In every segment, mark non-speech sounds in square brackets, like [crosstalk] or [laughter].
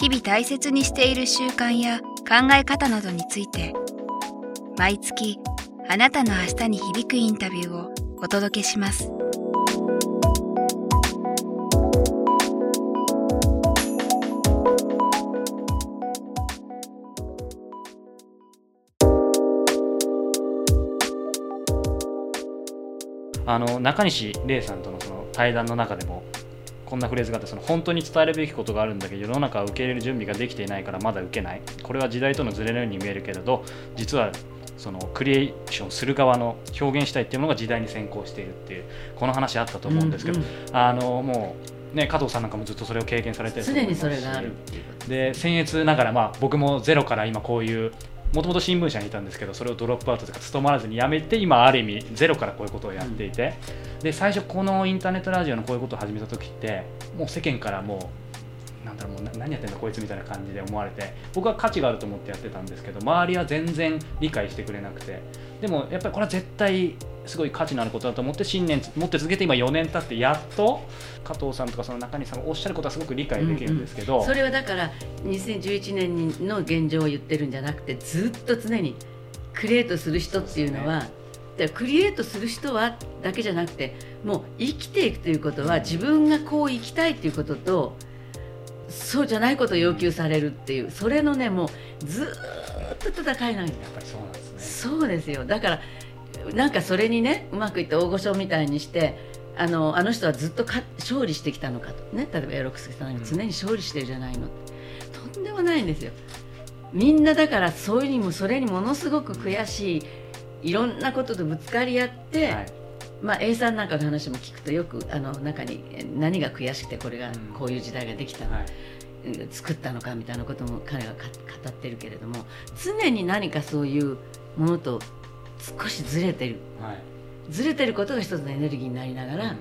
日々大切にしている習慣や考え方などについて毎月あなたの明日に響くインタビューをお届けします。あの中西礼さんとのその対談の中でもこんなフレーズがあってその本当に伝えるべきことがあるんだけど世の中は受け入れる準備ができていないからまだ受けない。これは時代とのズレのように見えるけれど実はそのクリエーションする側の表現したいっていうものが時代に先行しているっていうこの話あったと思うんですけど、うんうん、あのもうね、加藤さんなんかもずっとそれを経験されてる常にそれがあるで僭越ながら、まあ、僕もゼロから今こういうもともと新聞社にいたんですけどそれをドロップアウトとか務まらずに辞めて今ある意味ゼロからこういうことをやっていて、うん、で最初このインターネットラジオのこういうことを始めた時ってもう世間からもうなんだろうもう何やってんだこいつみたいな感じで思われて僕は価値があると思ってやってたんですけど周りは全然理解してくれなくて。でもやっぱりこれは絶対すごい価値のあることだと思って信念持って続けて今4年経ってやっと加藤さんとかその中西さんがおっしゃることはすごく理解できるんですけど、うん。うん、それはだから2011年の現状を言ってるんじゃなくてずっと常にクリエイトする人っていうのは、ね、クリエイトする人はだけじゃなくてもう生きていくということは自分がこう生きたいということとそうじゃないことを要求されるっていうそれのねもうずっと戦いなんやっぱりそうなんですね。そうですよ。だからなんかそれにねうまくいって大御所みたいにしてあのあの人はずっとか勝利してきたのかと。ね例えばエロクスさんが常に勝利してるじゃないの、うん、とんでもないんですよ。みんなだからそういうにもそれにものすごく悔しいいろんなこととぶつかり合って、はい、まあ A さんなんかの話も聞くとよくあの中に何が悔しくてこれがこういう時代ができたの、はい。作ったのかみたいなことも彼が語ってるけれども常に何かそういうものと少しずれてる、はい、ずれてることが一つのエネルギーになりながら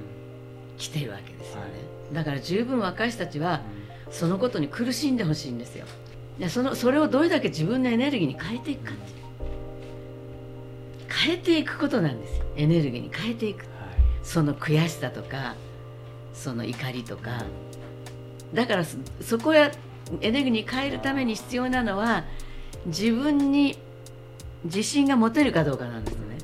来てるわけですよね、はい、だから十分若い人たちはそのことに苦しんでほしいんですよ。でそのそれをどれだけ自分のエネルギーに変えていくかっていう変えていくことなんですよ。エネルギーに変えていく、はい、その悔しさとかその怒りとか。だからそこやエネルギーに変えるために必要なのは自分に自信が持てるかどうかなんですね。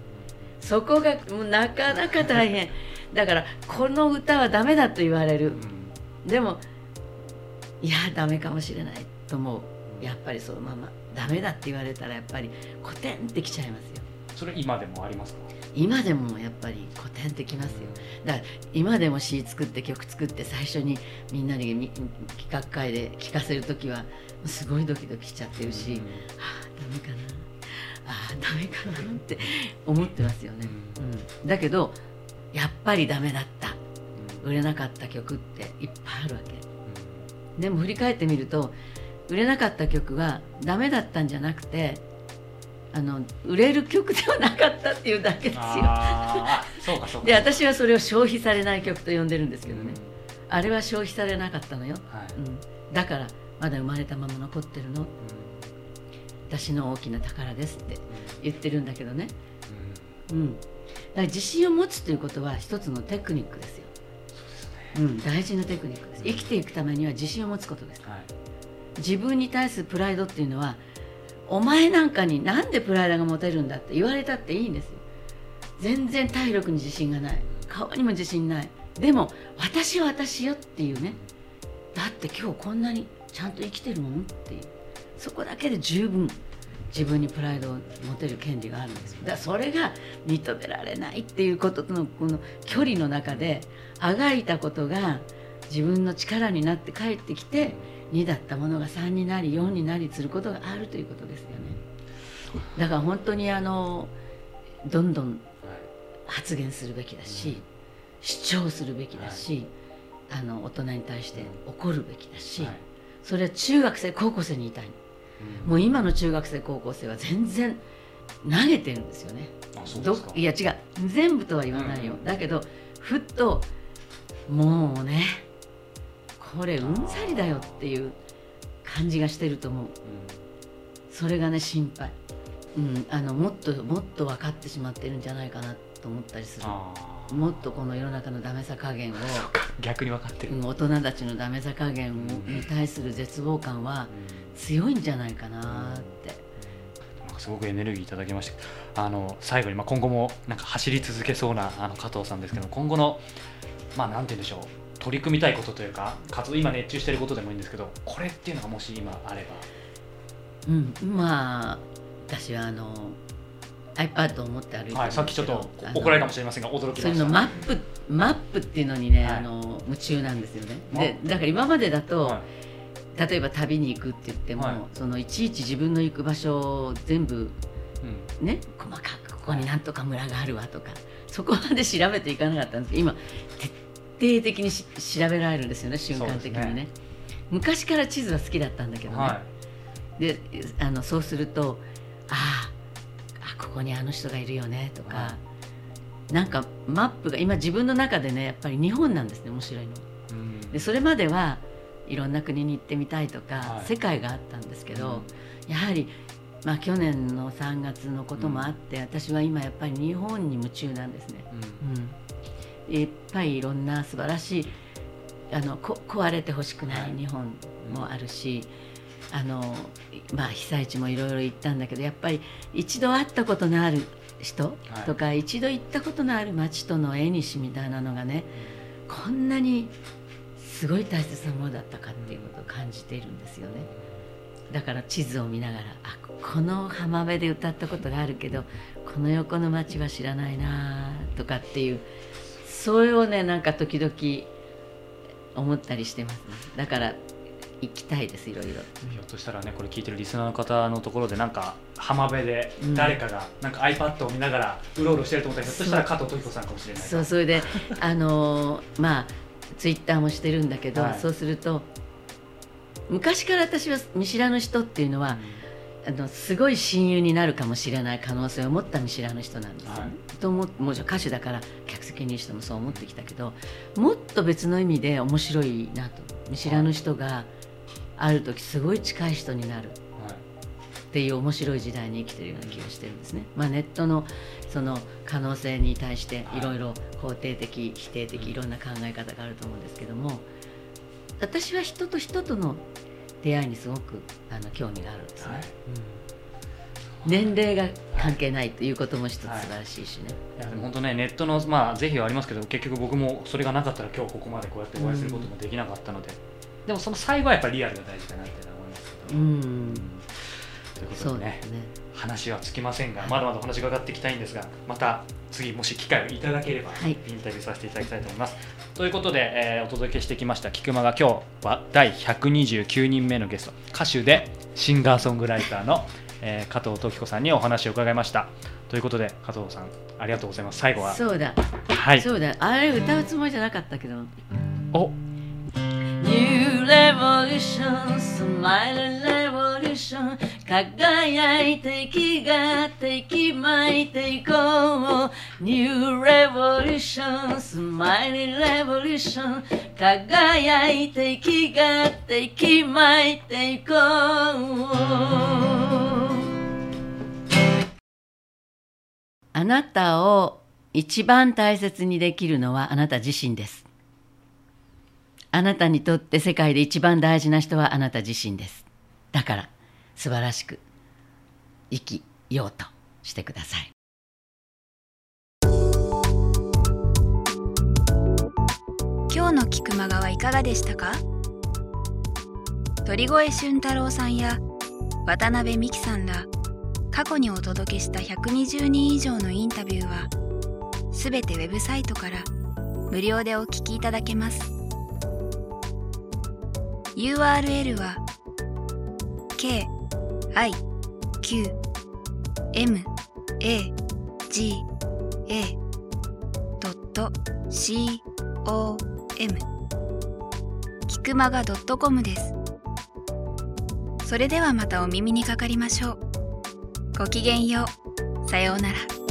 そこがもうなかなか大変。だからこの歌はダメだと言われる、でもいやダメかもしれないと思う。やっぱりそのまま。ダメだって言われたらやっぱりコテンってきちゃいますよそれ今でもありますか？今でもやっぱりコテンってきますよ。だから今でも詩作って曲作って最初にみんなに企画会で聴かせる時はすごいドキドキしちゃってるし、うん、ああダメかな。ああダメかなって思ってますよね、うん、だけどやっぱりダメだった。売れなかった曲っていっぱいあるわけ。でも振り返ってみると売れなかった曲はダメだったんじゃなくてあの売れる曲ではなかったっていうだけですよ。そうかそうか。で私はそれを消費されない曲と呼んでるんですけどね、うん、あれは消費されなかったのよ、はい、うん、だからまだ生まれたまま残ってるの、うん。私の大きな宝ですって言ってるんだけどね、うん、だから自信を持つということは一つのテクニックですよ。うすね、うん、大事なテクニックです。生きていくためには自信を持つことです。はい、自分に対するプライドっていうのは、お前なんかになんでプライドが持てるんだって言われたっていいんですよ。全然体力に自信がない、顔にも自信ない。でも私は私よっていうね。だって今日こんなにちゃんと生きてるもんっていう。そこだけで十分自分にプライドを持てる権利があるんですだからそれが認められないっていうこととのこの距離の中であがいたことが自分の力になって帰ってきて2だったものが3になり4になりすることがあるということですよね。だから本当にあのどんどん発言するべきだし主張するべきだし、あの大人に対して怒るべきだし、それは中学生高校生に言いたい。もう今の中学生高校生は全然投げてるんですよね。どいや違う。全部とは言わないよ、うん。だけどふっともうねこれうんざりだよっていう感じがしてると思う。うんそれがね心配、うん、あのもっともっと分かってしまってるんじゃないかなと思ったりする。もっとこの世の中のダメさ加減を [laughs] 逆に分かってる、うん大人たちのダメさ加減をに対する絶望感は強いんじゃないかなって。すごくエネルギーいただきましたあの最後に、まあ、今後もなんか走り続けそうなあの加藤さんですけど今後のまあなんて言うんでしょう取り組みたいことというか活動今熱中してることでもいいんですけどこれっていうのがもし今あれば。うん、まあ私はあの iPad を持って歩いてはい、さっきちょっと怒られるかもしれませんが驚きました。そういうのマップマップっていうのにね、はい。あの夢中なんですよね。までだから今までだと、はい。例えば旅に行くって言っても、はい。そのいちいち自分の行く場所を全部うん。ね細かくここになんとか村があるわとかそこまで調べていかなかったんですけど今徹底的にし調べられるんですよね瞬間的にね。ね昔から地図は好きだったんだけどね、はであのそうするとああここにあの人がいるよねとか、はなんかマップが今自分の中でねやっぱり日本なんですね面白いの。いうん。でそれまではいろんな国に行ってみたいとか、はい。世界があったんですけど、やはり、まあ、去年の3月のこともあって、私は今やっぱり日本に夢中なんですね。うん。うん、いっぱいいろんな素晴らしいあのこ壊れてほしくなはい。い日本もあるし、あのまあ、被災地もいろいろ行ったんだけどやっぱり一度会ったことのある人はい。とか、一度行ったことのある街との縁日みたいなのがねこんなにすごい大切なものだったかっていうことを感じているんですよね。だから地図を見ながらあこの浜辺で歌ったことがあるけどこの横の町は知らないなとかっていうそれをねなんか時々思ったりしてますね。だから行きたいですいろいろ。ひょっとしたらねこれ聞いてるリスナーの方のところでなんか浜辺でうん。誰かがなんか iPad を見ながらうろうろしてると思ったらひょっとしたら加藤時子さんかもしれないそうそれで [laughs] あのーまあツイッターもしてるんだけど、はい。そうすると昔から私は見知らぬ人っていうのは、あのすごい親友になるかもしれない可能性を持った見知らぬ人なんですよ。ね。はい。と思もちろん歌手だから客席にいる人もそう思ってきたけどもっと別の意味で面白いなと見知らぬ人がある時すごい近い人になる。はい。っていう面白い時代に生きてるような気がしてるんですね。まあ、ネットのその可能性に対してい。ろいろ肯定的否定的いろんな考え方があると思うんですけども私は人と人との出会いにすごくあの興味があるんですね。はい。年齢が関係ないということも一つ素晴らしいしね。い。やでも本当ねネットのまあ是非はありますけど結局僕もそれがなかったら今日ここまでこうやってお会いすることもできなかったので、でもその最後はやっぱりリアルが大事かなっていうのは思いますけど、うん。うんというこそうとでねね。話はつきませんがまだまだお話が伺っていきたいんですがまた次もし機会をいただければ、はい。インタビューさせていただきたいと思います。ということで、えーお届けしてきました菊間が今日は第129人目のゲスト歌手でシンガーソングライターの、えー加藤時子さんにお話を伺いました。ということで加藤さんありがとうございます。最後は。そうだ、はい。そうだ、あれ歌うつもりじゃなかったけど。お。New Revolution, Revolution 輝いて息がって息巻いていこう。New Revolution, Smile Revolution. 輝いて息がって息巻いていこう。あなたを一番大切にできるのはあなた自身です。あなたにとって世界で一番大事な人はあなた自身です。だから。素晴らしく生きようとしてください。今日の菊間川いかがでしたか？鳥越俊太郎さんや渡辺美樹さんら過去にお届けした120人以上のインタビューはすべてウェブサイトから無料でお聞きいただけます URL は k i q m a g a c o m キクマガ .com です。それではまたお耳にかかりましょう。ごきげんよう。さようなら。